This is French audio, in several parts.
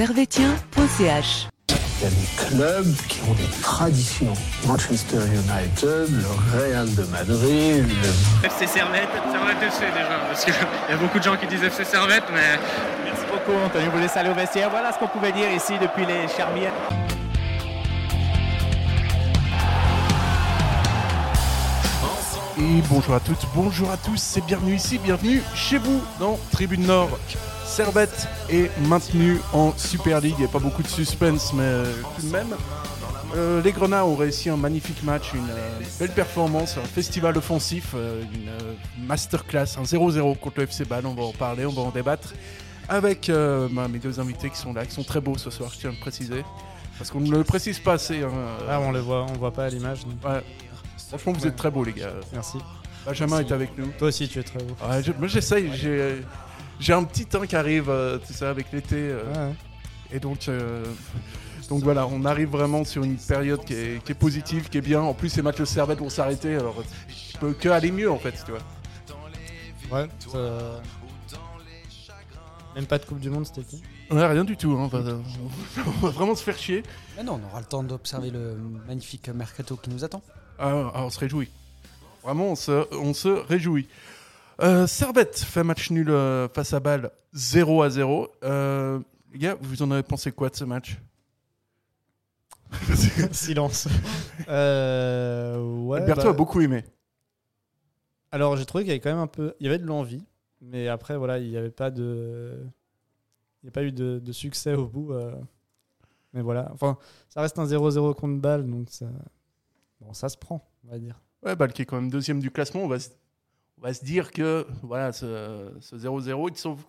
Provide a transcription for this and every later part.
servetien.ch. Il y a des clubs qui ont des traditions. Manchester United, le Real de Madrid, le... FC Servette, Servette FC déjà, parce qu'il y a beaucoup de gens qui disent FC Servette, mais... Merci beaucoup Anthony, vous laisse aller au vestiaire. Voilà ce qu'on pouvait dire ici depuis les Charmières. Et bonjour à toutes, bonjour à tous, c'est bienvenue ici, bienvenue chez vous dans Tribune Nord. Servette est maintenu en Super League, il n'y a pas beaucoup de suspense, mais euh, tout de même. Euh, les Grenats ont réussi un magnifique match, une euh, belle performance, un festival offensif, une masterclass, un 0-0 contre le FC Bâle, on va en parler, on va en débattre. Avec bah, mes deux invités qui sont là, qui sont très beaux ce soir, je tiens à le préciser. Parce qu'on ne le précise pas assez. hein. Ah, on le voit, on voit pas à l'image. Ouais. Franchement, vous êtes très beaux, les gars. Merci. Benjamin Merci. est avec nous. Toi aussi, tu es très beau. Ouais, je- moi j'essaye, j'ai un petit temps qui arrive, euh, tu sais, avec l'été. euh, Ouais, ouais. et donc, euh, donc voilà, on arrive vraiment sur une période qui est, qui est positive, qui est bien. En plus, ces matchs de Servette vont s'arrêter, alors je peux que aller mieux en fait, tu vois. Ouais, ça- Même pas de Coupe du Monde cet été. Ouais, rien du tout, hein, on, va, on va vraiment se faire chier. Mais non, on aura le temps d'observer le magnifique mercato qui nous attend. Ah, ah, on se réjouit. Vraiment, on se, on se réjouit. Euh, Servette fait match nul euh, face à Bâle 0 à 0. Euh, les gars, vous en avez pensé quoi de ce match? Silence. euh, ouais, Alberto bah, a beaucoup aimé. Alors, j'ai trouvé qu'il y avait quand même un peu. Il y avait de l'envie, mais après, voilà, il n'y avait pas de. Il n'y a pas eu de, de succès au bout. euh. Mais voilà. Enfin, ça reste un 0-0 contre balle, donc ça. Bon, ça se prend, on va dire. Ouais, Bâle qui est quand même deuxième du classement, on va se, on va se dire que ce ce 0-0, il te sauve.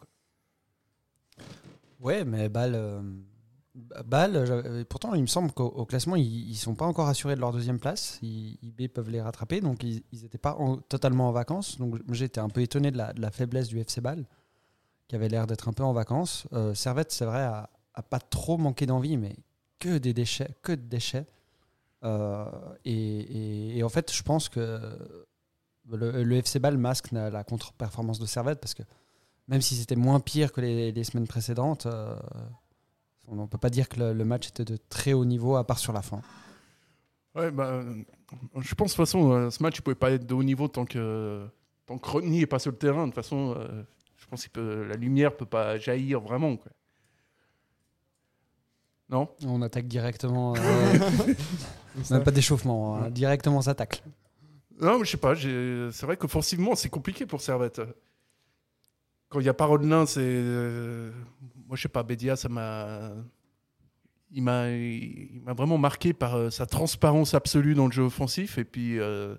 Ouais, mais Bâle, euh, pourtant, il me semble qu'au au classement, ils ne sont pas encore assurés de leur deuxième place. IB peuvent les rattraper, donc ils n'étaient pas en- totalement en vacances. Donc j'étais un peu étonné de la, faiblesse du FC Bâle, qui avait l'air d'être un peu en vacances. Euh, Servette, c'est vrai, a, pas trop manqué d'envie, mais que des déchets, que de déchets. Euh, et en fait, je pense que le, le FC Bâle masque la, la contre-performance de Servette parce que même si c'était moins pire que les, les semaines précédentes, euh, on ne peut pas dire que le, le match était de très haut niveau à part sur la fin. Ouais, bah, euh, je pense de toute façon, euh, ce match ne pouvait pas être de haut niveau tant que, tant que Rodney n'est pas sur le terrain. De toute façon, euh, je pense que la lumière ne peut pas jaillir vraiment. Quoi. Non? On attaque directement, euh, même pas d'échauffement, hein, directement ça tacle. Non, mais je sais pas. C'est vrai qu'offensivement, c'est compliqué pour Servette. Quand il n'y a pas Rodelin, c'est. euh, Moi, je sais pas, Bédia, ça m'a. Il m'a vraiment marqué par euh, sa transparence absolue dans le jeu offensif. Et puis. euh,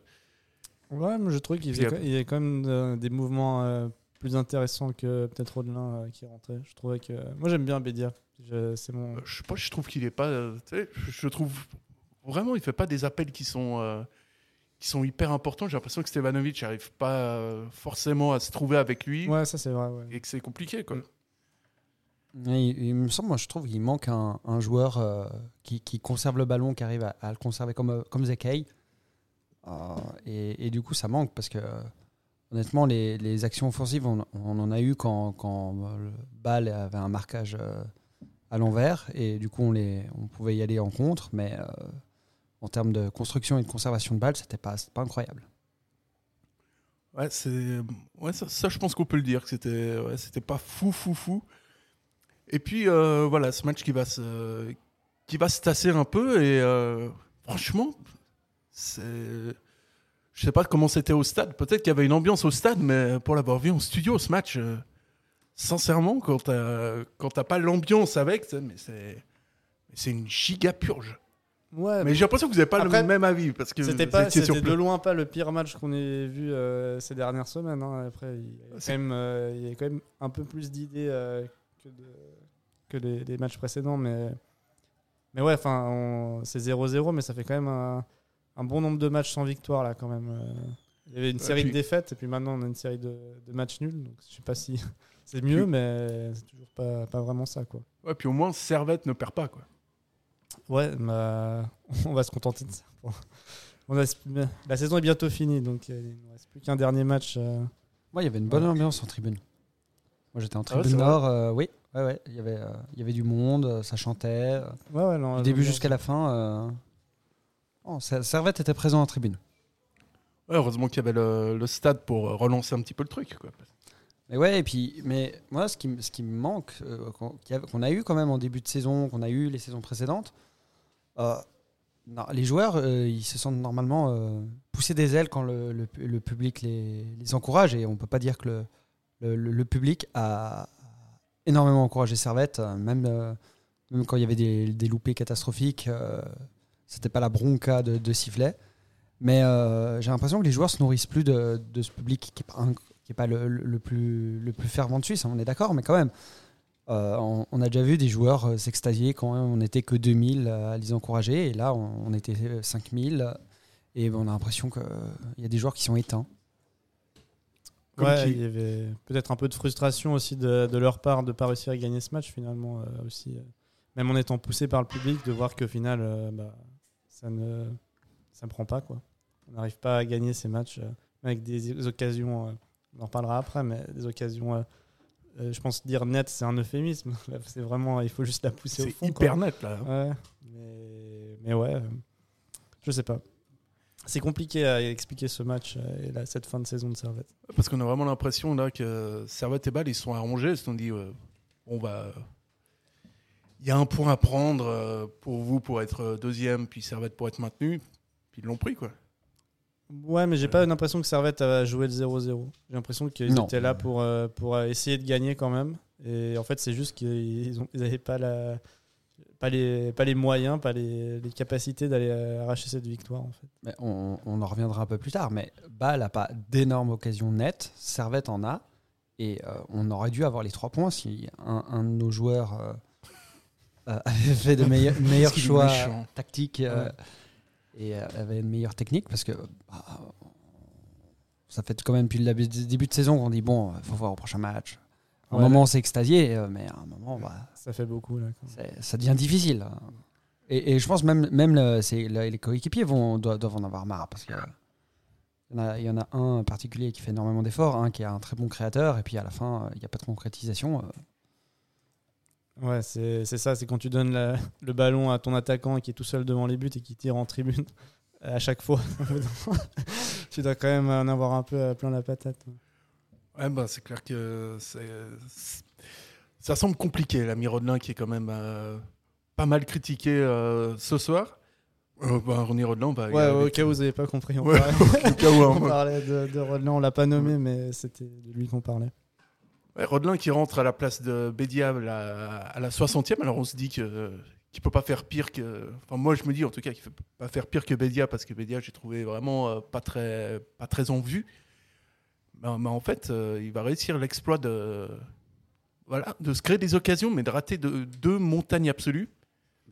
Ouais, mais je trouve qu'il y avait quand même des mouvements euh, plus intéressants que peut-être Rodelin euh, qui rentrait. Je trouvais que. Moi, j'aime bien Bédia. Je- C'est mon. je sais pas, je trouve qu'il est pas. je trouve vraiment, il fait pas des appels qui sont. Qui sont hyper importants. J'ai l'impression que Stevanovic n'arrive pas euh, forcément à se trouver avec lui Ouais, ça c'est vrai. ouais. et que c'est compliqué. Quoi. Et il, il me semble, moi je trouve qu'il manque un, un joueur euh, qui, qui conserve le ballon, qui arrive à, à le conserver comme, euh, comme Zekei. Euh, et, et du coup, ça manque parce que honnêtement, les, les actions offensives, on, on en a eu quand, quand le bal avait un marquage euh, à l'envers et du coup, on, les, on pouvait y aller en contre, mais euh, en termes de construction et de conservation de balles, c'était pas, pas incroyable. Ouais, c'est ouais, ça, je pense qu'on peut le dire que c'était ouais, c'était pas fou fou fou. Et puis euh, voilà, ce match qui va se qui va se tasser un peu et euh, franchement, c'est je sais pas comment c'était au stade. Peut-être qu'il y avait une ambiance au stade, mais pour l'avoir vu en studio ce match, euh, sincèrement, quand t'as quand pas l'ambiance avec, mais c'est c'est une giga purge. Ouais, Mais j'ai l'impression que vous n'avez pas Après, le même avis parce que C'était pas, de loin pas le pire match qu'on ait vu euh, ces dernières semaines. hein. Après, il y, a C'est- quand même, euh, il y a quand même un peu plus d'idées euh, que, de- que les, les matchs précédents. Mais, mais ouais, enfin, c'est 0-0, mais ça fait quand même un, un bon nombre de matchs sans victoire là quand même. Il y avait une Ouais, série puis- de défaites et puis maintenant on a une série de, de matchs nuls. Donc je sais pas si c'est mieux, mais c'est toujours pas, pas vraiment ça quoi. Ouais, puis au moins Servette ne perd pas quoi. Ouais, bah, on va se contenter de ça. Bon. On a, la saison est bientôt finie, donc euh, il ne reste plus qu'un dernier match. euh. Ouais, il y avait une bonne ambiance en tribune. Moi, j'étais en Ah ouais, tribune nord. euh, oui, ouais, ouais. Il y avait, euh, il y avait du monde, ça chantait. Ouais, ouais, non, du début jusqu'à la fin. euh, oh, Ser- Servette était présent en tribune. Ouais, heureusement qu'il y avait le, le stade pour relancer un petit peu le truc. Quoi. Mais ouais, et puis, mais moi, ce qui, me manque, euh, qu'on a eu quand même en début de saison, qu'on a eu les saisons précédentes, euh, les joueurs, euh, ils se sentent normalement euh, pousser des ailes quand le, le pu- le public les, encourage, et on peut pas dire que le, public a énormément encouragé Servette, même, quand il y avait des, des loupés catastrophiques, euh, c'était pas la bronca de, de sifflet. Mais j'ai l'impression que les joueurs se nourrissent plus de, ce public qui est pas, un- qui pas le, plus, le plus fervent de Suisse, hein, on est d'accord, mais quand même. Euh, on, on a déjà vu des joueurs euh, s'extasier quand on n'était que 2000 à les encourager, et là on, on était euh, 5000, et on a l'impression qu'il y a des joueurs qui sont éteints. Ouais, il y avait peut-être un peu de frustration aussi de, de leur part de ne pas réussir à gagner ce match finalement euh, aussi. euh. Même en étant poussé par le public, de voir qu'au final, euh, bah, ça ne ça prend pas. quoi. On n'arrive pas à gagner ces matchs euh, avec des occasions, euh, on en reparlera après, mais des occasions, euh, euh, je pense dire net, c'est un euphémisme. C'est vraiment, il faut juste la pousser au C'est fond. hyper quoi. net là. Ouais, mais, mais ouais, euh, je sais pas. C'est compliqué à expliquer ce match et là, cette fin de saison de Servette. Parce qu'on a vraiment l'impression là que Servette et Bâle ils se sont arrangés. Ils se sont dit on va. Il y a un point à prendre pour vous pour être deuxième, puis Servette pour être maintenu. Puis ils l'ont pris quoi. Ouais, mais j'ai pas l'impression que Servette a joué le 0-0. J'ai l'impression qu'ils étaient là pour, euh, pour euh, essayer de gagner quand même. Et en fait, c'est juste qu'ils n'avaient pas, la, pas, les, pas les moyens, pas les, les capacités d'aller euh, arracher cette victoire. En fait. Mais on, on en reviendra un peu plus tard, mais Bâle n'a pas d'énormes occasions nettes, Servette en a, et euh, on aurait dû avoir les trois points si un, un de nos joueurs euh, avait fait de meilleurs, choix tactiques euh, Ouais. Et euh, avait une meilleure technique, parce que bah, ça fait quand même depuis le début- de saison qu'on dit bon, il faut voir au prochain match. À un Ouais, moment, on s'est extasié, euh, mais à un moment, bah, Ça fait beaucoup. Là, ça devient difficile. Et, et je pense même, même le- c'est- le- les coéquipiers vont, doivent, doivent en avoir marre parce qu'il y, en a- il y en a un en particulier qui fait énormément d'efforts, un qui est un très bon créateur, et puis à la fin, euh, il n'y a pas de concrétisation. euh. Ouais, c'est ça. C'est quand tu donnes la- le ballon à ton attaquant qui est tout seul devant les buts et qui tire en tribune à chaque fois. tu dois quand même en avoir un peu euh, plein la patate. Ouais, bah, c'est clair que ça semble compliqué, l'ami Rodelin qui est quand même euh, pas mal critiqué euh, ce soir. Euh, bah, René Rodelin, bah, Ouais, au cas où vous n'avez pas compris, on Ouais, parlait, au cas où, hein, on ouais. parlait de, de Rodelin, on l'a pas nommé, mais c'était de lui qu'on parlait. Rodelin qui rentre à la place de Bédia à la, à la 60e, alors on se dit que qu'il peut pas faire pire que. Enfin, moi je me dis en tout cas qu'il peut pas faire pire que Bédia parce que Bédia j'ai trouvé vraiment euh, pas très pas très en vue. Mais, mais en fait, euh, il va réussir l'exploit de voilà de se créer des occasions, mais de rater de- deux montagnes absolues.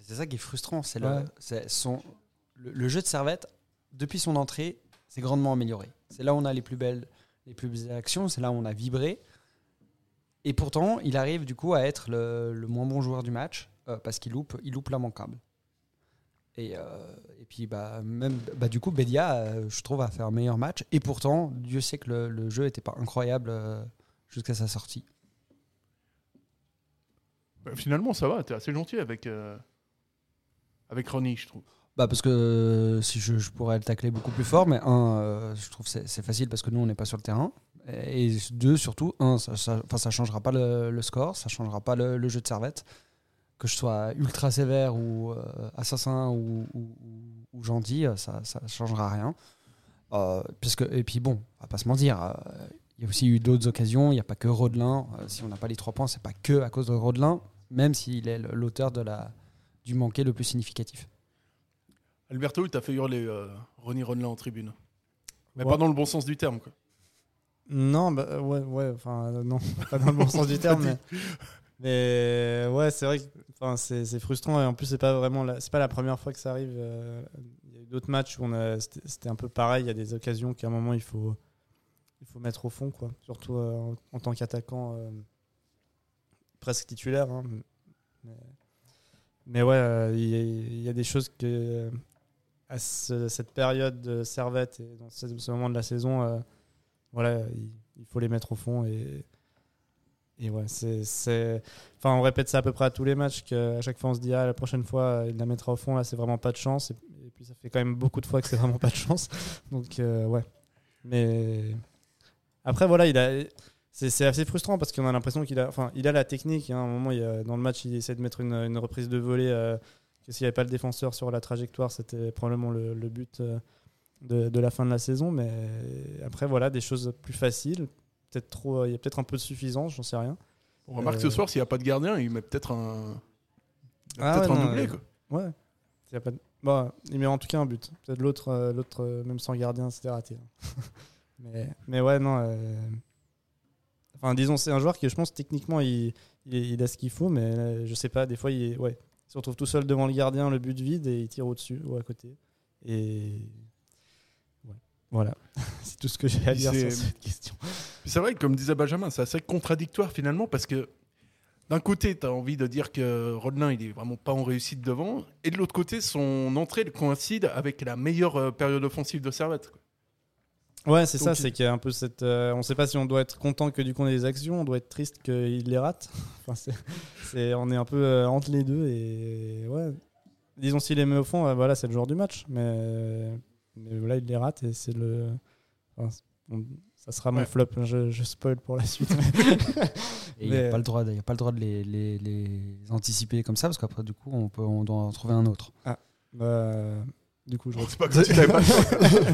C'est ça qui est frustrant. C'est Ouais. le, c'est son, le, le jeu de Servette, depuis son entrée, s'est grandement amélioré. C'est là où on a les plus belles, les plus belles actions, c'est là où on a vibré. Et pourtant, il arrive du coup à être le, le moins bon joueur du match euh, parce qu'il loupe, il loupe l'immanquable. Et, euh, et puis, bah, même, bah, du coup, Bedia, euh, je trouve, a fait un meilleur match. Et pourtant, Dieu sait que le, le jeu n'était pas incroyable jusqu'à sa sortie. Bah, finalement, ça va, t'es assez gentil avec avec Ronnie, je trouve. Bah parce que si je, je pourrais le tacler beaucoup plus fort, mais un, je trouve que c'est facile parce que nous on n'est pas sur le terrain. Et deux, surtout, un, ça, ça, changera pas le, le score, ça changera pas le, le jeu de servette. Que je sois ultra sévère ou euh, assassin ou, ou, ou- ou gentil, euh, ça, ça changera rien. Euh, puisque, et puis bon, on va pas se mentir, euh, il y a aussi eu d'autres occasions, il n'y a pas que Rodelin. Si on n'a pas les trois points, c'est pas que à cause de Rodelin, même s'il est l'auteur de la, du manqué le plus significatif. Alberto, il t'a fait hurler Ronnie Rodelin en tribune. Mais Ouais. pas dans le bon sens du terme. Quoi. Non, bah, euh, ouais, euh, pas dans le bon sens du terme, mais, mais ouais, c'est vrai que c'est frustrant et en plus, c'est pas vraiment la, c'est pas la première fois que ça arrive. euh, Il y a eu d'autres matchs où on a- c'était un peu pareil. Il y a des occasions qu'à un moment il faut, mettre au fond, quoi. Surtout euh, en, tant qu'attaquant euh, presque titulaire. hein. Mais, euh, il y, a- des choses que euh, à ce- cette période de Servette et dans ce, moment de la saison. euh, voilà, il, faut les mettre au fond et, Et ouais, c'est, Enfin, on répète ça à peu près à tous les matchs, qu'à chaque fois on se dit, ah, la prochaine fois, il la mettra au fond, là, c'est vraiment pas de chance. Et, puis ça fait quand même beaucoup de fois que c'est vraiment pas de chance. Donc, euh, ouais. Mais après, voilà, il a. C'est, assez frustrant parce qu'on a l'impression qu'il a, enfin, il a la technique. hein. À un moment, il dans le match, il essaie de mettre une, une reprise de volée. que s'il n'y avait pas le défenseur sur la trajectoire, c'était probablement le, le but euh, de, de la fin de la saison. Mais après, voilà, des choses plus faciles. Peut-être trop, il y a peut-être un peu de suffisance, j'en sais rien. On remarque Euh, ce soir, s'il n'y a pas de gardien, il met peut-être un, Ah peut-être ouais, un non, doublé. quoi. Ouais. Il, y a pas de- bah, il met en tout cas un but. Peut-être l'autre, euh, l'autre euh, même sans gardien, c'était raté. mais, mais ouais, non. euh, Enfin, disons, c'est un joueur qui, je pense, techniquement, il, il, il a ce qu'il faut, mais je sais pas, des fois, il, ouais, il se retrouve tout seul devant le gardien, le but vide, et il tire au-dessus ou à côté. Et. Voilà. c'est tout ce que j'ai à dire sur cette question. C'est vrai, que, comme disait Benjamin, c'est assez contradictoire finalement parce que d'un côté, tu as envie de dire que Rodelin, il est vraiment pas en réussite devant, et de l'autre côté, son entrée elle coïncide avec la meilleure euh, période offensive de Servette. Ouais, c'est ça, c'est qu'il y a un peu cette. euh, on sait pas si on doit être content que du coup on ait des actions, on doit être triste qu'il les rate. Enfin, c'est, c'est- on est un peu euh, entre les deux et ouais. Disons s'il les met au fond, euh, voilà, c'est le joueur du match, mais, mais là il les rate et c'est le. enfin, c'est- on- ça sera mon Ouais. flop, je, je spoil pour la suite. Il n'y Mais- a pas le droit, de- il y a pas le droit de les, les- les anticiper comme ça, parce qu'après, du coup, on, peut, on doit en trouver un autre. Bah, du coup, je C'est pas choix.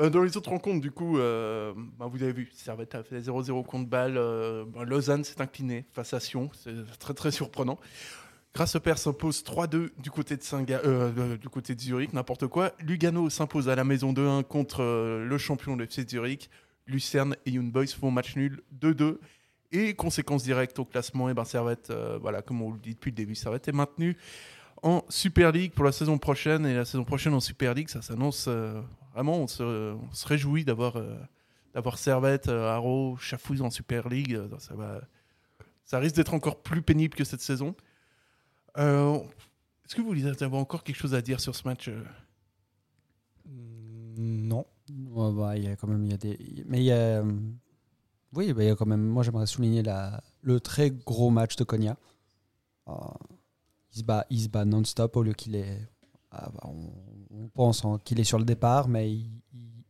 Euh, dans les autres rencontres, du coup, euh, bah, vous avez vu, Servette a fait 0-0 contre Bâle. euh, bah, Lausanne s'est incliné face à Sion. C'est très très surprenant. Père s'impose 3-2 du côté de euh, euh, du côté de Zurich, n'importe quoi. Lugano s'impose à la maison 2-1 contre euh, le champion de FC Zurich. Lucerne et Young Boys font match nul 2-2. Et conséquence directe au classement, et ben Servette, voilà, comme on le dit depuis le début, Servette est maintenu en Super League pour la saison prochaine. Et la saison prochaine en Super League, ça s'annonce vraiment, on se, réjouit d'avoir d'avoir Servette, Haro, Chafouze en Super League. Ça risque d'être encore plus pénible que cette saison. Euh, Est-ce que vous avez encore quelque chose à dire sur ce match euh non. Ouais, bah, il y a quand même, il y a des, mais il y a, euh, oui, bah, il y a quand même. Moi, j'aimerais souligner la, le très gros match de Konya. Il se bat, il se bat non-stop au lieu qu'il est. ah, bah, on, pense en- qu'il est sur le départ, mais il,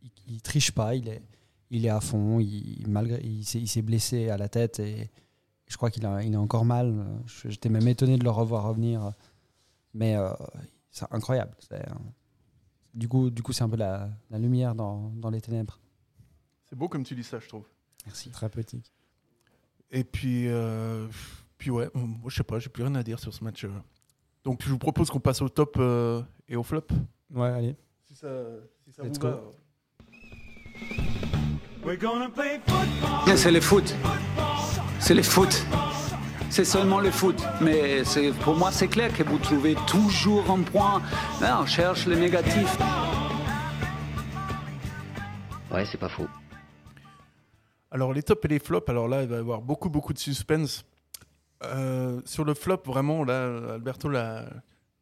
il, il- triche pas. Il est, il est à fond. Il, malgré, il s'est blessé à la tête et je crois qu'il a, il est encore mal. J'étais même étonné de le revoir revenir, mais euh, c'est incroyable. C'est, euh, du coup, du coup, c'est un peu la, la lumière dans, dans les ténèbres. C'est beau comme tu dis ça, je trouve. Merci. Très petit. Et puis, euh, puis ouais, moi je sais pas, j'ai plus rien à dire sur ce match. Donc je vous propose qu'on passe au top euh, et au flop. Ouais, allez. Si ça, si ça Let's vous go. va. C'est le foot. C'est le foot. C'est seulement le foot. Mais pour moi, c'est clair que vous trouvez toujours un point. Là, on cherche le négatif. Ouais, c'est pas faux. Alors les tops et les flops, alors là il va y avoir beaucoup beaucoup de suspense. Euh, sur le flop, vraiment, là, Alberto, là,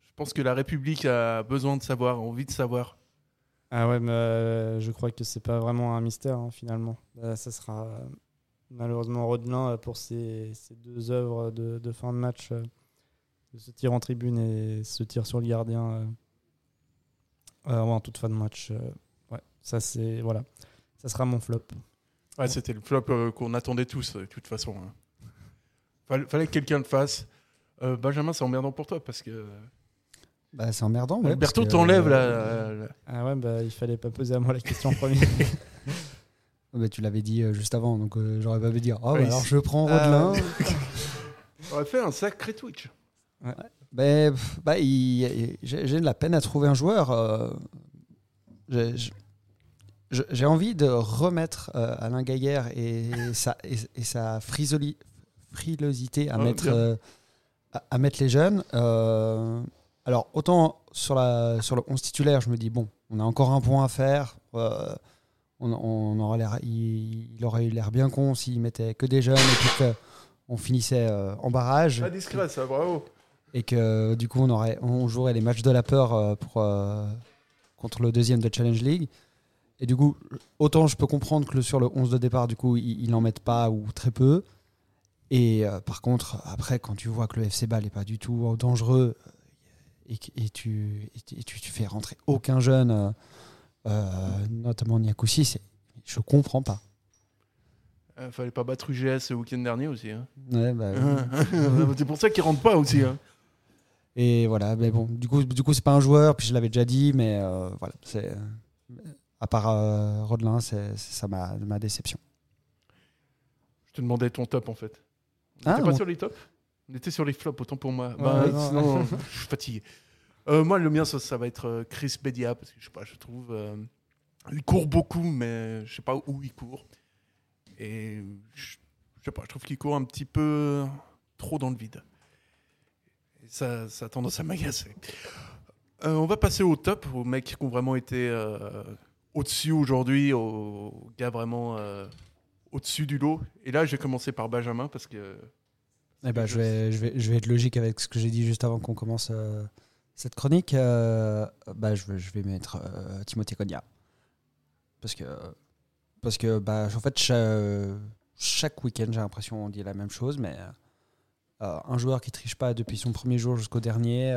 je pense que la République a besoin de savoir, envie de savoir. Ah ouais, mais euh, je crois que c'est pas vraiment un mystère hein, finalement. Euh, ça sera euh, malheureusement Rodelin euh, pour ses, ses deux œuvres de, de fin de match, euh, de ce tir en tribune et ce tir sur le gardien euh, ouais, en toute fin de match. euh, ouais, ça c'est voilà, ça sera mon flop. Ouais, c'était le flop euh, qu'on attendait tous, de toute façon. hein. Fallait, fallait que quelqu'un le fasse. Euh, Benjamin, c'est emmerdant pour toi parce que Bah, c'est emmerdant. ouais, que, t'enlève euh, la, la- Ah ouais, bah il fallait pas poser à moi la question en premier. bah, tu l'avais dit euh, juste avant, donc euh, j'aurais pas pu dire. Oh, Ouais, bah, alors je prends Ah, Rodelin. On aurait fait un sacré Twitch. Pff, bah, il- j'ai de la peine à trouver un joueur. euh, j'ai- envie de remettre euh, Alain Gaillère et sa, et, et sa frisoli- frilosité à, Ah, mettre, euh, à, à mettre les jeunes. Euh, alors, autant sur, la, sur le 11 titulaire, je me dis, bon, on a encore un point à faire. On, on aurait l'air- il, il aurait eu l'air bien con s'il mettait que des jeunes et puis qu'on finissait euh, en barrage Pas discret, ça, bravo. et que du coup on aurait on jouerait les matchs de la peur euh, pour euh, contre le deuxième de Challenge League et du coup, autant je peux comprendre que sur le 11 de départ, du coup, il, il en mette pas ou très peu. Et euh, par contre, après, quand tu vois que le FC Bâle n'est pas du tout dangereux et, que- et tu, et tu, et tu- tu fais rentrer aucun jeune, notamment Niakoussi, je comprends pas. Euh, fallait pas battre UGS le week-end dernier aussi. hein. Ouais, bah, oui. c'est pour ça qu'ils rentrent pas aussi. hein. Et voilà, mais bon, du coup, du coup, c'est pas un joueur, puis je l'avais déjà dit, mais euh, voilà, c'est à part euh, Rodelin, c'est ça ma, ma déception. Je te demandais ton top en fait. On Ah, était pas bon. sur les tops? On était sur les flops, autant pour moi. Ouais, Bah, non. sinon, je suis fatigué. Euh, moi, le mien, ça, ça va être euh, Chris Bedia, parce que je sais pas, je trouve. euh, il court beaucoup, mais je sais pas où il court. Et je, je sais pas, je trouve qu'il court un petit peu trop dans le vide. Et ça, ça a tendance à m'agacer. Euh, on va passer au top, aux mecs qui ont vraiment été au-dessus aujourd'hui, aux gars vraiment au-dessus du lot. Et là, je vais commencer par Benjamin, parce que Eh ben, je, vais, je, vais, je vais être logique avec ce que j'ai dit juste avant qu'on commence cette chronique. Euh, bah, je, vais, mettre euh, Timothée Cogna. Parce que, parce que bah, en fait, cha- chaque, week-end, j'ai l'impression qu'on dit la même chose, mais euh, un joueur qui triche pas depuis son premier jour jusqu'au dernier,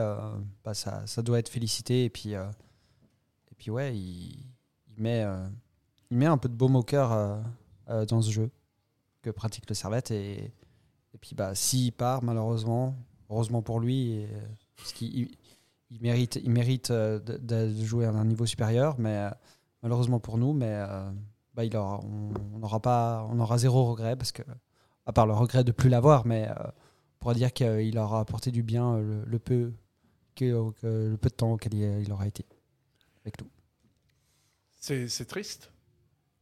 bah, ça, ça doit être félicité. Et puis, et puis ouais, il, met, il met un peu de baume au cœur dans ce jeu que pratique le Servette. Et, et puis, bah, s'il part, malheureusement, heureusement pour lui, parce qu'il il- mérite, il mérite euh, de, de jouer à un niveau supérieur, mais euh, malheureusement pour nous, mais euh, bah, il aura, on, on aura pas, on aura zéro regret parce que, à part le regret de plus l'avoir, mais on pourra dire qu'il aura apporté du bien le, le peu, que, le peu de temps auquel il, il aura été avec nous. c'est c'est triste.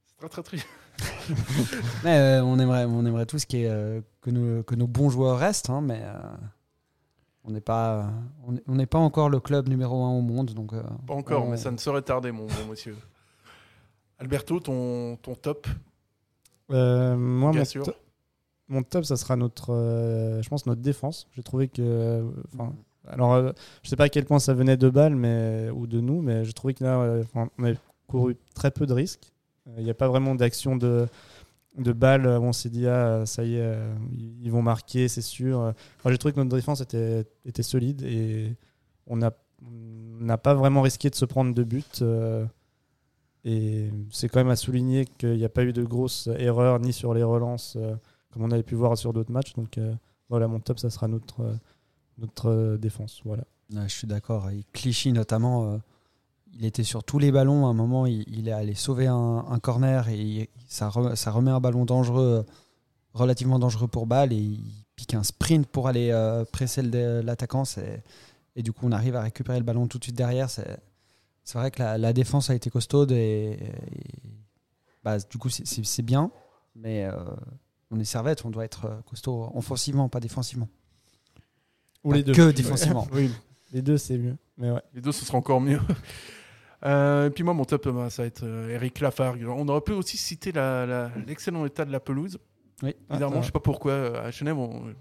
C'est très très triste. Mais on aimerait, on aimerait tous qu'il ait, que, nos, que nos bons joueurs restent, hein, mais on n'est pas, on n'est- pas encore le club numéro un au monde, donc. euh, Pas encore, on- mais ça ne saurait tarder, mon bon monsieur. Alberto, ton, ton top, Euh, moi, bien mon, to- mon top, ça sera notre, euh, je pense, notre défense. J'ai trouvé que, euh, alors, euh, je sais pas à quel point ça venait de Bâle, mais ou de nous, mais j'ai trouvé que là, euh, on a couru très peu de risques. Euh, Il n'y a pas vraiment d'action de de balles où on s'est dit ah ça y est euh, ils vont marquer c'est sûr. Enfin, j'ai trouvé que notre défense était solide et on n'a pas vraiment risqué de se prendre de but euh, et c'est quand même à souligner qu'il n'y a pas eu de grosses erreurs ni sur les relances euh, comme on avait pu voir sur d'autres matchs. Donc euh, voilà mon top ça sera notre euh, euh, défense. Voilà. Je suis d'accord. Clichy notamment, euh, il était sur tous les ballons. À un moment, il, il est allé sauver un, un corner et il- ça, re- ça remet un ballon dangereux, euh, relativement dangereux pour balle, et il pique un sprint pour aller euh, presser l'attaquant. Et du coup, on arrive à récupérer le ballon tout de suite derrière. C'est c'est vrai que la, la défense a été costaude et, et- bah, du coup, c'est- bien, mais euh, on est servette, on doit être euh, costaud offensivement, pas défensivement. ou Pas les deux que défensivement. Oui, les deux c'est mieux mais ouais les deux, ce sera encore mieux. Euh, et puis moi, mon top, euh, ça va être euh, Eric Lafargue. On aurait pu aussi citer la- la- l'excellent état de la pelouse. Oui. Bizarrement, Ah, je sais pas pourquoi, euh, à Genève, on,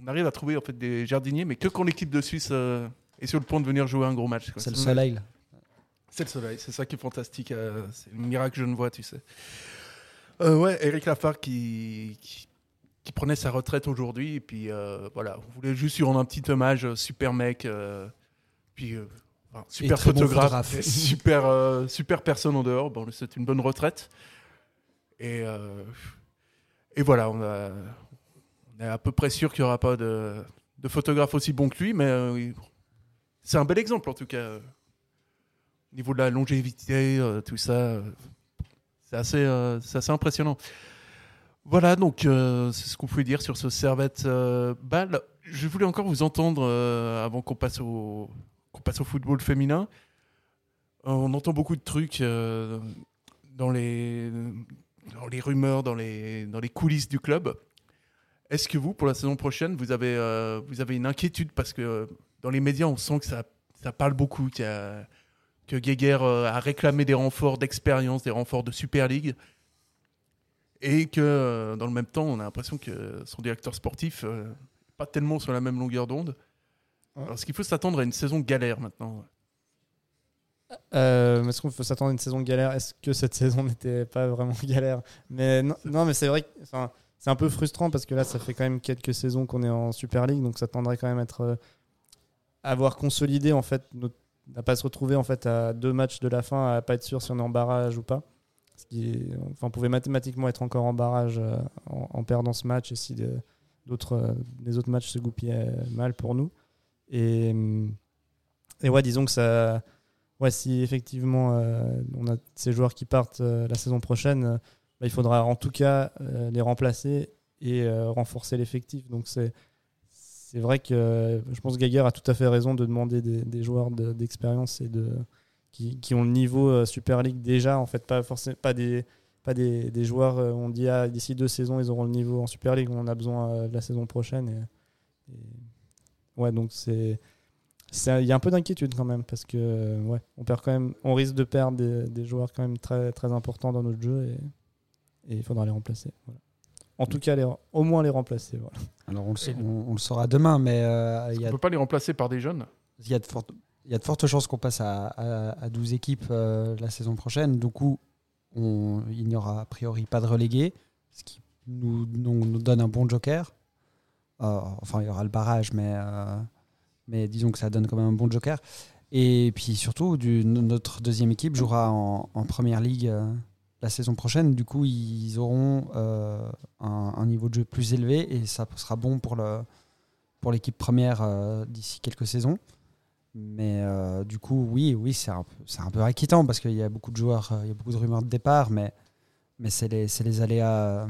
on arrive à trouver en fait des jardiniers, mais que quand l'équipe de Suisse euh, est sur le point de venir jouer un gros match. C'est le soleil. là. C'est le soleil, c'est ça qui est fantastique. euh, c'est le miracle que je ne vois, tu sais. Euh, ouais, Eric Lafargue qui, qui, qui prenait sa retraite aujourd'hui. Et puis euh, voilà, on voulait juste lui rendre un petit hommage. euh, super mec. euh, puis euh, enfin, super bon photographe. super, euh, super personne en dehors. Bon, c'est une bonne retraite. Et, euh, et voilà, on, a- on est à peu près sûr qu'il n'y aura pas de, de photographe aussi bon que lui. Mais euh, c'est un bel exemple en tout cas. Au niveau de la longévité, tout ça, c'est assez, c'est assez impressionnant. Voilà, donc euh, c'est ce qu'on pouvait dire sur ce Servette euh. Je voulais encore vous entendre euh, avant qu'on passe au qu'on passe au football féminin. Euh, on entend beaucoup de trucs euh, dans les dans les rumeurs, dans les dans les coulisses du club. Est-ce que vous, pour la saison prochaine, vous avez euh, vous avez une inquiétude parce que dans les médias, on sent que ça ça parle beaucoup, que euh, a réclamé des renforts d'expérience, des renforts de Super League, et que dans le même temps, on a l'impression que son directeur sportif n'est pas tellement sur la même longueur d'onde. Est-ce qu'il faut s'attendre à une saison galère maintenant Euh, Est-ce qu'on peut s'attendre à une saison galère? Est-ce que cette saison n'était pas vraiment galère? Mais non, mais c'est vrai que c'est un peu frustrant parce que là, ça fait quand même quelques saisons qu'on est en Super League, donc ça tendrait quand même à être euh, avoir consolidé en fait, à pas se retrouver en fait à deux matchs de la fin, à pas être sûr si on est en barrage ou pas. Qui enfin, on pouvait mathématiquement être encore en barrage euh, en, perdant ce match et si de- d'autres, euh, les autres matchs se goupillaient mal pour nous. Et, hum, et ouais, disons que ça. Ouais, si effectivement euh, on a ces joueurs qui partent euh, la saison prochaine, euh, bah, il faudra en tout cas euh, les remplacer et euh, renforcer l'effectif. Donc c'est c'est vrai que euh, je pense que Geiger a tout à fait raison de demander des, joueurs de- d'expérience et de qui, qui ont le niveau euh, Super League déjà en fait pas forcément pas des pas des, des joueurs euh, on dit ah, d'ici deux saisons ils auront le niveau en Super League on a besoin euh, la saison prochaine ouais donc c'est c'est- il y a un peu d'inquiétude quand même parce que ouais on perd quand même on risque de perdre des, des joueurs quand même très très importants dans notre jeu et, et il faudra les remplacer voilà. en tout cas les, au moins les remplacer voilà. Alors on le, on- on le saura demain, mais euh, On peut pas les remplacer par des jeunes il y, a de fortes- il y a de fortes chances qu'on passe à, à- à 12 équipes euh, la saison prochaine. Du coup, on- il n'y aura a priori pas de relégués, ce qui nous, nous- nous donne un bon joker. Euh, enfin, il y aura le barrage, mais, euh, mais disons que ça donne quand même un bon joker. Et puis surtout, notre deuxième équipe jouera en, en première ligue euh, la saison prochaine. Du coup, ils auront euh, un, niveau de jeu plus élevé et ça sera bon pour le pour l'équipe première d'ici quelques saisons. Mais du coup, oui, oui, c'est un, un peu inquiétant parce qu'il y a beaucoup de joueurs, il y a beaucoup de rumeurs de départ, mais, mais c'est les, c'est les aléas.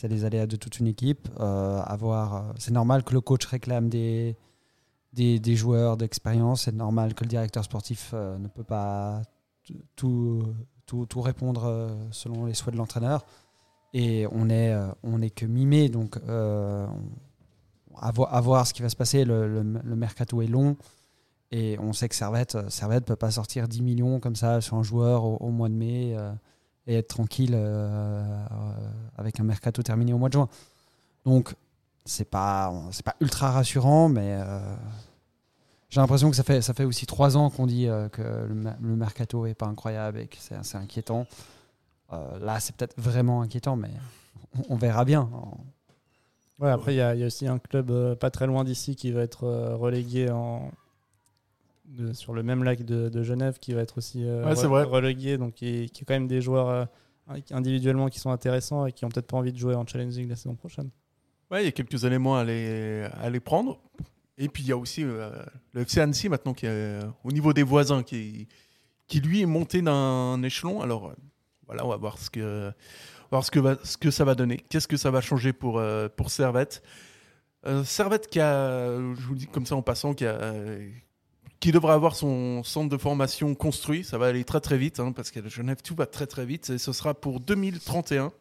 C'est les aléas de toute une équipe. Euh, avoir, euh, c'est normal que le coach réclame des, des, joueurs d'expérience. C'est normal que le directeur sportif euh, ne peut pas tout, tout, tout répondre selon les souhaits de l'entraîneur. Et on est, euh, on est que mi-mai, donc on- à, vo- à voir ce qui va se passer. Le, le- mercato est long. Et on sait que Servette ne peut pas sortir 10 millions comme ça sur un joueur au, mois de mai et être tranquille euh, euh, avec un mercato terminé au mois de juin. Donc, c'est pas, pas ultra rassurant, mais euh, j'ai l'impression que ça fait, aussi trois ans qu'on dit que le, mer- le mercato est pas incroyable et que c'est assez inquiétant. Là, c'est peut-être vraiment inquiétant, mais on, verra bien. Après, il y, a aussi un club pas très loin d'ici qui va être relégué en... de- sur le même lac de, de Genève, qui va être aussi euh, Ouais, re- relégué. Donc, qui, qui a quand même des joueurs euh, individuellement qui sont intéressants et qui ont peut-être pas envie de jouer en Challenge League la saison prochaine. Ouais, il y a quelques éléments à les, à les prendre. Et puis il y a aussi euh, le FC Annecy maintenant qui est euh, au niveau des voisins qui, qui lui est monté d'un échelon. Alors voilà, on va voir ce que, voir ce que, va, ce que ça va donner. Qu'est-ce que ça va changer pour, pour Servette? Euh, Servette qui a, je vous le dis comme ça en passant, qui, a, qui devrait avoir son centre de formation construit. Ça va aller très très vite hein, parce qu'à Genève tout va très très vite. Et ce sera pour 2031.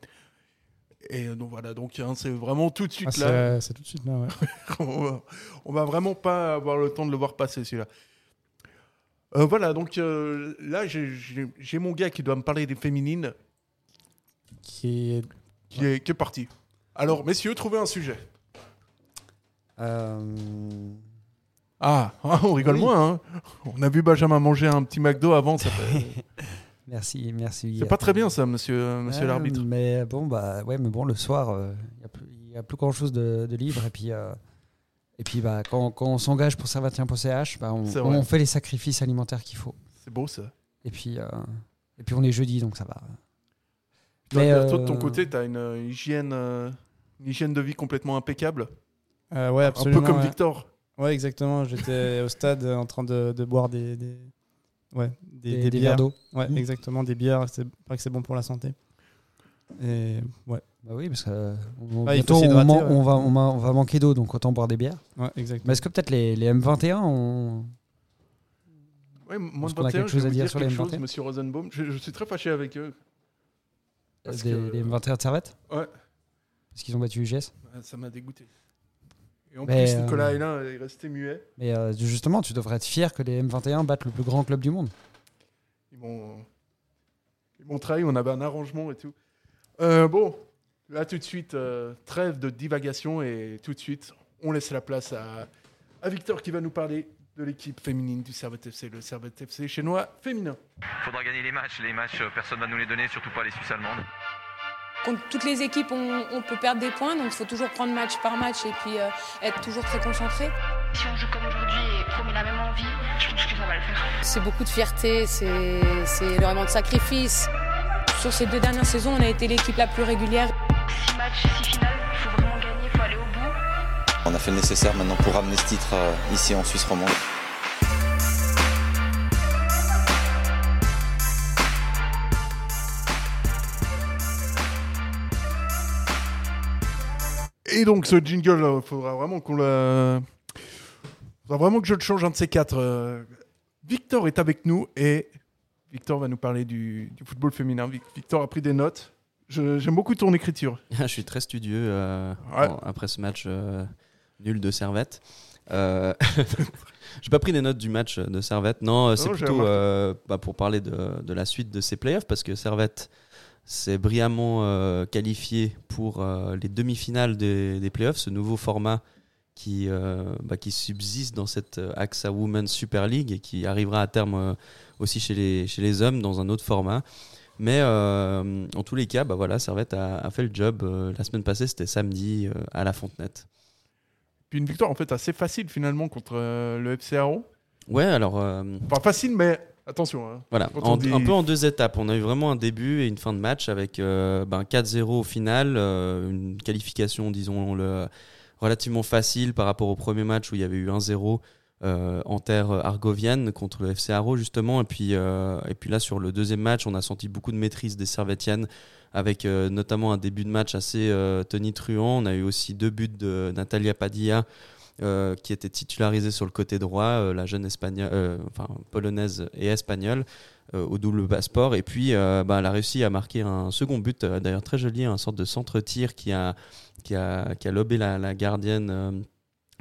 Et donc voilà, donc hein, c'est vraiment tout de suite Ah, là. c'est tout de suite là, ouais. on, va, on va vraiment pas avoir le temps de le voir passer celui-là. Euh, voilà, donc euh, là j'ai- mon gars qui doit me parler des féminines qui est, qui est, qui est parti. Alors messieurs, trouvez un sujet. Euh, Ah, on rigole Oui. moins. hein. On a vu Benjamin manger un petit McDo avant. ça fait- merci, merci. C'est pas très bien ça, monsieur, monsieur Ouais, l'arbitre. Mais bon, bah, ouais, mais bon, le soir, il n'y a, plus- y a plus grand chose de, de libre. Et puis, euh, et puis bah, quand, quand on s'engage pour servatien.ch, bah, on, fait les sacrifices alimentaires qu'il faut. C'est beau ça. Et puis, euh, et puis, on est jeudi, donc ça va. Toi, Mais, toi, de ton euh, côté, tu as une euh, hygiène, euh, une hygiène de vie complètement impeccable. Euh, ouais, Un absolument. peu comme ouais. Victor. Ouais, exactement. J'étais au stade euh, en train de, de boire des, des, ouais, des, Des- des des bières. verres d'eau. Ouais, Mm. exactement. Des bières, c'est pas que c'est bon pour la santé. Et ouais, Bah oui, parce que euh, on, ouais. va, on, va, on va manquer d'eau, donc autant boire des bières. ouais, exactement. Mais est-ce que peut-être les, les M21 ont. Ouais, moins de qu'on a 21, quelque je chose vais à dire dire sur les quelque chose, M21? monsieur Rosenbaum. Je, je suis très fâché avec eux. Parce des, que- les M21 de Servette? Ouais. Parce qu'ils ont battu UGS Ça m'a dégoûté. Et en Mais, plus, euh, Nicolas Hélin est resté muet. Mais euh, justement, tu devrais être fier que les M21 battent le plus grand club du monde. Ils m'ont, ils m'ont trahi, on avait un arrangement et tout. Euh, bon, là tout de suite, euh, trêve de divagation et tout de suite, on laisse la place à, à Victor qui va nous parler de l'équipe féminine du Servette FC, le Servette FC chinois féminin. Faudra gagner les matchs. Les matchs, euh, personne va nous les donner, surtout pas les Suisses allemandes. Contre toutes les équipes, on, on peut perdre des points, donc il faut toujours prendre match par match et puis euh, être toujours très concentré. Si on joue comme aujourd'hui et qu'on met la même envie, je pense que ça va le faire. C'est beaucoup de fierté, c'est énormément de sacrifices. Sur ces deux dernières saisons, on a été l'équipe la plus régulière. Six matchs, six finales, il faut vraiment gagner, il faut aller au bout. On a fait le nécessaire maintenant pour ramener ce titre euh, ici en Suisse romande. Et donc ce jingle, il faudra vraiment qu'on le... faudra vraiment que je le change un de ces quatre. Euh, Victor est avec nous et Victor va nous parler du, du football féminin. Vic- Victor a pris des notes. J'aime beaucoup ton écriture. Je suis très studieux euh, Ouais. après ce match euh, nul de Servette. Euh, J'ai pas pris des notes du match de Servette. Non, euh, c'est plutôt euh, bah, pour parler de, de la suite de ces playoffs parce que Servette s'est brillamment euh, qualifié pour euh, les demi-finales des, des playoffs, ce nouveau format qui, euh, bah, qui subsiste dans cette AXA Women's Super League et qui arrivera à terme aussi chez les, chez les hommes dans un autre format. Mais en tous les cas, bah voilà, Servette a, a fait le job. La semaine passée, c'était samedi à la Fontenette. Puis une victoire en fait assez facile finalement contre le FC Haro. Ouais, alors euh, Enfin facile, mais attention. hein. voilà, en- dit- un peu en deux étapes. On a eu vraiment un début et une fin de match avec euh, ben, 4-0 au final, euh, une qualification, disons, le, relativement facile par rapport au premier match où il y avait eu 1-0 euh, en terre argovienne contre le FC Haro justement. Et puis, et puis là, sur le deuxième match, on a senti beaucoup de maîtrise des Servetiennes avec notamment un début de match assez euh, tonitruant. On a eu aussi deux buts de Natalia Padilla. Euh, qui était titularisée sur le côté droit, euh, la jeune euh, polonaise et espagnole, au double passeport. Et puis, bah, elle a réussi à marquer un second but, d'ailleurs très joli, un sorte de centre-tir qui a, qui a, qui a lobé la, gardienne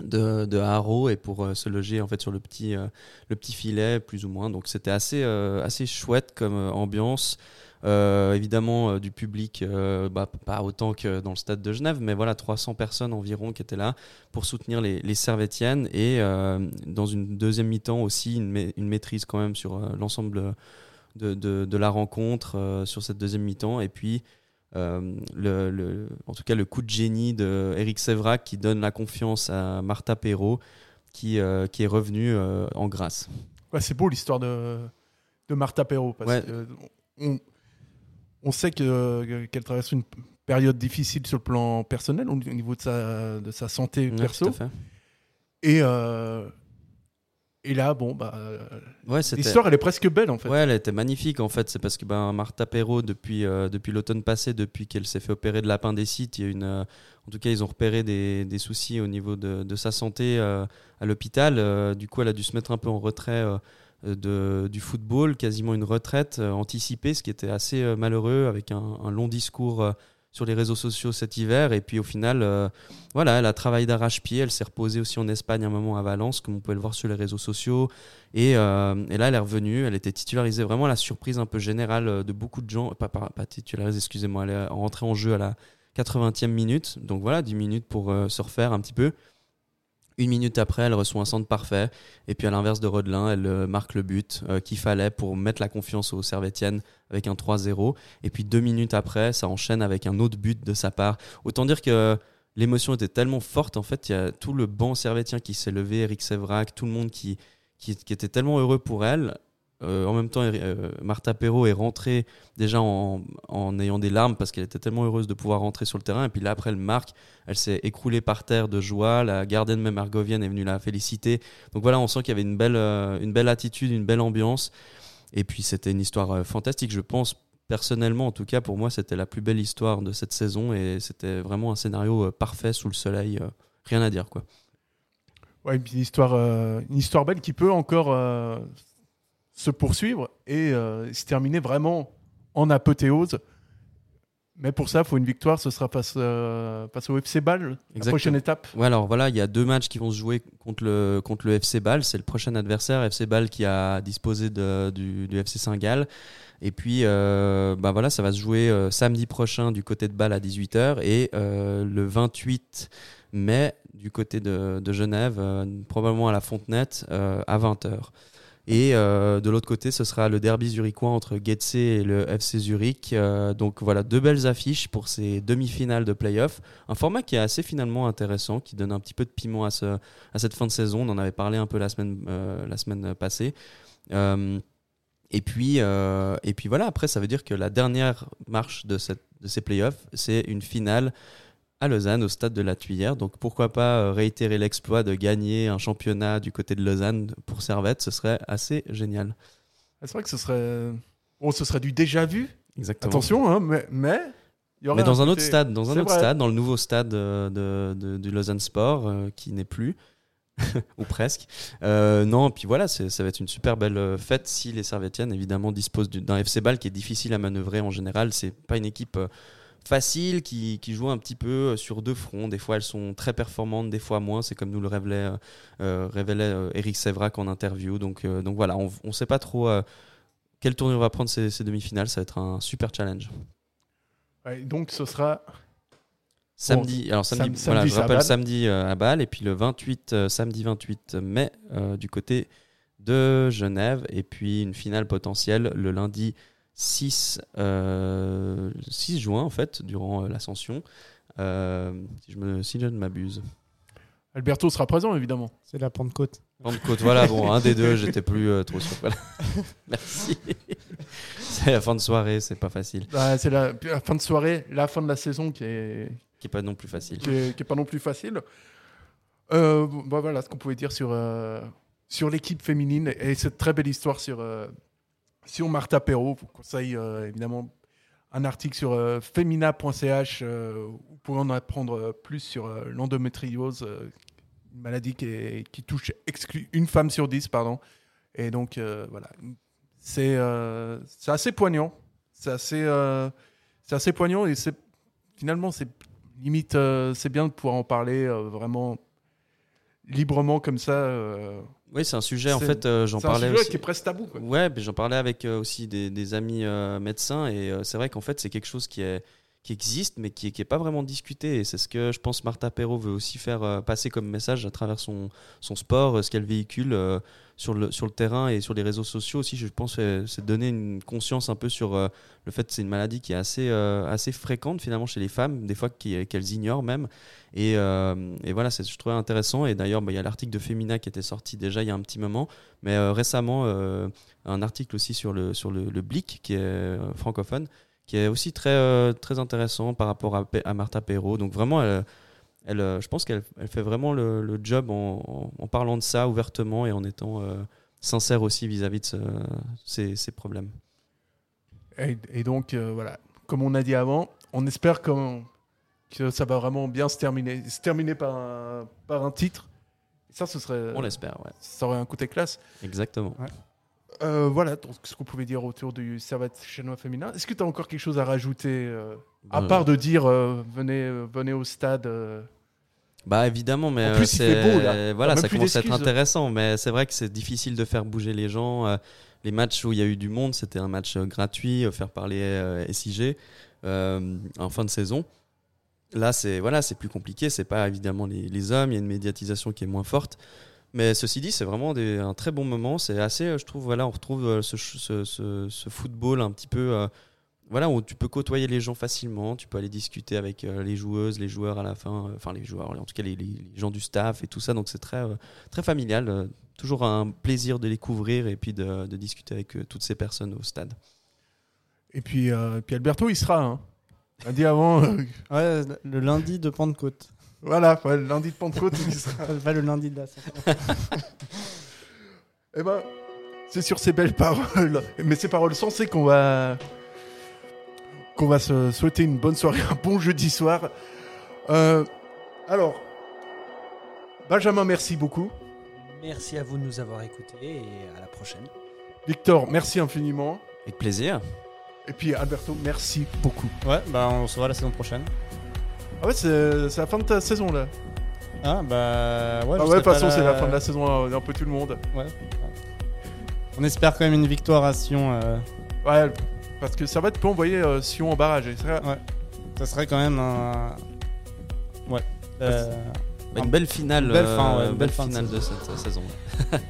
de, de Haro et pour se loger en fait sur le petit, le petit filet, plus ou moins. Donc c'était assez, assez chouette comme ambiance. Euh, évidemment, euh, du public, euh, bah, pas autant que dans le stade de Genève, mais voilà, 300 personnes environ qui étaient là pour soutenir les, les Servetiennes et dans une deuxième mi-temps aussi une, ma- une maîtrise quand même sur l'ensemble de, de, de la rencontre sur cette deuxième mi-temps. Et puis, euh, le, le- en tout cas, le coup de génie de Eric Sévrac qui donne la confiance à Martha Perrault qui, euh, qui est revenue euh, en grâce. Ouais, c'est beau l'histoire de, de Martha Perrault parce Ouais. que on, on sait que- qu'elle traverse une période difficile sur le plan personnel au niveau de sa, de sa santé Ouais, perso. tout à fait. Et, euh, et là, bon, bah, euh, Ouais, l'histoire, elle est presque belle en fait. Ouais, elle était magnifique en fait. C'est parce que ben, Martha Perrault, depuis, euh, depuis l'automne passé, depuis qu'elle s'est fait opérer de l'appendicite, il y a une, euh, en tout cas, ils ont repéré des, des soucis au niveau de, de sa santé euh, à l'hôpital. Euh, du coup, elle a dû se mettre un peu en retrait euh, de, du football, quasiment une retraite euh, anticipée, ce qui était assez euh, malheureux, avec un, long discours. euh, sur les réseaux sociaux cet hiver et puis au final euh, voilà elle a travaillé d'arrache-pied elle s'est reposée aussi en Espagne un moment à Valence comme on pouvait le voir sur les réseaux sociaux et, euh, et là, elle est revenue. Elle était titularisée vraiment la surprise un peu générale euh, de beaucoup de gens. Pas, pas, pas titularisée, excusez-moi. Elle est rentrée en jeu à la 80e minute. Donc voilà, 10 minutes pour euh, se refaire un petit peu. Une minute après, elle reçoit un centre parfait. Et puis à l'inverse de Rodelin, elle euh, marque le but euh, qu'il fallait pour mettre la confiance aux Servetiennes avec un 3-0. Et puis deux minutes après, ça enchaîne avec un autre but de sa part. Autant dire que l'émotion était tellement forte. En fait, il y a tout le banc servétien qui s'est levé, Eric Sévrac, tout le monde qui, était tellement heureux pour elle. Euh, en même temps, euh, Martha Perrault est rentrée déjà en, ayant des larmes parce qu'elle était tellement heureuse de pouvoir rentrer sur le terrain. Et puis là, après, elle marque, elle s'est écroulée par terre de joie. La gardienne même argovienne est venue la féliciter. Donc voilà, on sent qu'il y avait une belle, euh, une belle attitude, une belle ambiance. Et puis c'était une histoire fantastique. Je pense personnellement, en tout cas pour moi, c'était la plus belle histoire de cette saison et c'était vraiment un scénario parfait sous le soleil. rien à dire quoi. Ouais, une histoire, une histoire belle qui peut encore se poursuivre et euh, se terminer vraiment en apothéose. Mais pour ça, il faut une victoire. Ce sera face, euh, face au FC Bâle, la prochaine étape. Ouais, alors voilà, il y a deux matchs qui vont se jouer contre le, contre le FC Bâle. C'est le prochain adversaire, FC Bâle qui a disposé de- du, du FC Saint-Gall. Et puis, euh, bah voilà, ça va se jouer euh, samedi prochain du côté de Bâle à 18h et le 28 mais du côté de, de Genève, probablement à la Fontenette, à 20h. Et euh, de l'autre côté, ce sera le derby zurichois entre Getse et le FC Zurich. Euh, donc voilà, deux belles affiches pour ces demi-finales de play-off. Un format qui est assez finalement intéressant, qui donne un petit peu de piment à, ce, à cette fin de saison. On en avait parlé un peu la semaine, euh, la semaine passée. Et puis, et puis voilà, après, ça veut dire que la dernière marche de, cette, de ces playoffs, c'est une finale à Lausanne, au stade de la Tuyère. Donc pourquoi pas euh, réitérer l'exploit de gagner un championnat du côté de Lausanne pour Servette, ce serait assez génial. C'est vrai que ce serait. Bon, ce serait du déjà vu. Exactement. Attention, hein, mais. mais... il y aurait Mais dans un autre stade, dans un autre vrai. stade, dans le nouveau stade euh, de, de- du Lausanne Sport, euh, qui n'est plus, ou presque. Euh, non, puis voilà, ça va être une super belle fête si les Servétiennes, évidemment, disposent du- d'un FC Ball qui est difficile à manœuvrer en général. C'est pas une équipe euh, facile qui, qui joue un petit peu euh, sur deux fronts. Des fois, elles sont très performantes, des fois moins. C'est comme nous le révélait, euh, euh, révélait Eric Sévrac en interview. Donc, euh, donc voilà, on ne sait pas trop. euh, quelle tournure va prendre ces, ces demi-finales Ça va être un super challenge. Ouais, donc ce sera. Samedi, alors samedi, sam- voilà, samedi, je à rappelle Bâle. samedi à Bâle et puis le 28, euh, samedi 28 mai euh, du côté de Genève et puis une finale potentielle le lundi 6, euh, 6 juin en fait durant euh, l'ascension euh, si, je me, si je ne m'abuse. Alberto sera présent, évidemment. C'est la Pentecôte. Pentecôte, voilà, bon, un des deux, j'étais plus euh, trop sûr. Voilà. Merci. c'est la fin de soirée, c'est pas facile. Ah, c'est la, la fin de soirée, la fin de la saison qui est, Qui est pas non plus facile. qui est, qui est pas non plus facile. Euh, bah voilà ce qu'on pouvait dire sur, euh, sur l'équipe féminine et cette très belle histoire sur, euh, sur Martha Perrault. Je vous conseille euh, évidemment un article sur euh, femina.ch euh, vous pouvez en apprendre plus sur l'endométriose, une maladie qui, touche exclu- une femme sur dix. Pardon. Et donc voilà, c'est assez poignant. C'est assez, assez poignant et finalement c'est limite c'est bien de pouvoir en parler vraiment librement comme ça. euh. Oui, c'est un sujet, en fait, euh, j'en c'est un parlais sujet aussi. qui est presque tabou, quoi. Ouais, j'en parlais avec euh, aussi des, des amis médecins et c'est vrai qu'en fait, c'est quelque chose qui, est, qui existe mais qui n'est pas vraiment discuté et c'est ce que je pense Martha Perrault veut aussi faire euh, passer comme message à travers son, son sport, euh, ce qu'elle véhicule euh, sur, le, sur le terrain et sur les réseaux sociaux aussi. Je pense c'est donner une conscience un peu sur le fait que c'est une maladie qui est assez, assez fréquente finalement chez les femmes, des fois qu'elles ignorent même. Et, voilà, je trouvais intéressant. Et d'ailleurs, bah, il y a l'article de Femina qui était sorti déjà il y a un petit moment, mais récemment, un article aussi sur le, sur le, Blick, qui est francophone, qui est aussi très, euh, très intéressant par rapport à, Martha Perrault. Donc vraiment, elle, elle, euh, je pense qu'elle elle fait vraiment le, le job en, en- parlant de ça ouvertement et en étant euh, sincère aussi vis-à-vis de ce- ces, ces problèmes. Et, et donc euh, voilà, comme on a dit avant, on espère que ça va vraiment bien se terminer, se terminer par un, par un titre. Ça, ce serait. On l'espère, ouais. Ça aurait un côté classe. Exactement. Euh, voilà donc, ce qu'on pouvait dire autour du Servette chinois féminin. Est-ce que tu as encore quelque chose à rajouter euh, À Ben- part de dire euh, venez, venez au stade Bah évidemment, mais En plus, il fait beau, là. Voilà, ça commence à être intéressant, mais c'est vrai que c'est difficile de faire bouger les gens. Les matchs où il y a eu du monde, c'était un match gratuit, faire parler SIG en fin de saison. Là, c'est voilà, c'est plus compliqué. C'est pas évidemment les, les hommes. Il y a une médiatisation qui est moins forte. Mais ceci dit, c'est vraiment des- un très bon moment. C'est assez, euh, je trouve, voilà, on retrouve euh, ce, ch- ce, ce- ce football un petit peu, euh, voilà, où tu peux côtoyer les gens facilement. Tu peux aller discuter avec euh, les joueuses, les joueurs à la fin, euh, enfin les joueurs, en tout cas les, les- les gens du staff et tout ça. Donc c'est très, euh, très familial. euh, toujours un plaisir de les couvrir et puis de, de discuter avec euh, toutes ces personnes au stade. Et puis, euh, puis Alberto, il sera. Hein. On a dit avant. euh, Ouais, le lundi de Pentecôte. Voilà, ouais, le lundi de Pentecôte, il sera. Pas le lundi de la Eh ben, c'est sur ces belles paroles, mais ces paroles sensées qu'on va qu'on va se souhaiter une bonne soirée, un bon jeudi soir. Euh, alors, Benjamin, merci beaucoup. Merci à vous de nous avoir écoutés et à la prochaine. Victor, merci infiniment. Avec plaisir. Et puis Alberto, merci beaucoup. Ouais, bah on se voit la saison prochaine. Ah ouais, c'est c'est la fin de ta saison là. Ah bah ouais. ah je ouais, de toute façon, c'est la fin de la saison, euh, un peu tout le monde. Ouais. On espère quand même une victoire à Sion. euh, Ouais, parce que ça va te peut envoyer euh, Sion en barrage. et ça- Ouais. Ça serait quand même un. Ouais. Euh, Bah, une belle finale, Une belle fin, ouais, une belle belle fin de finale de saison. cette saison.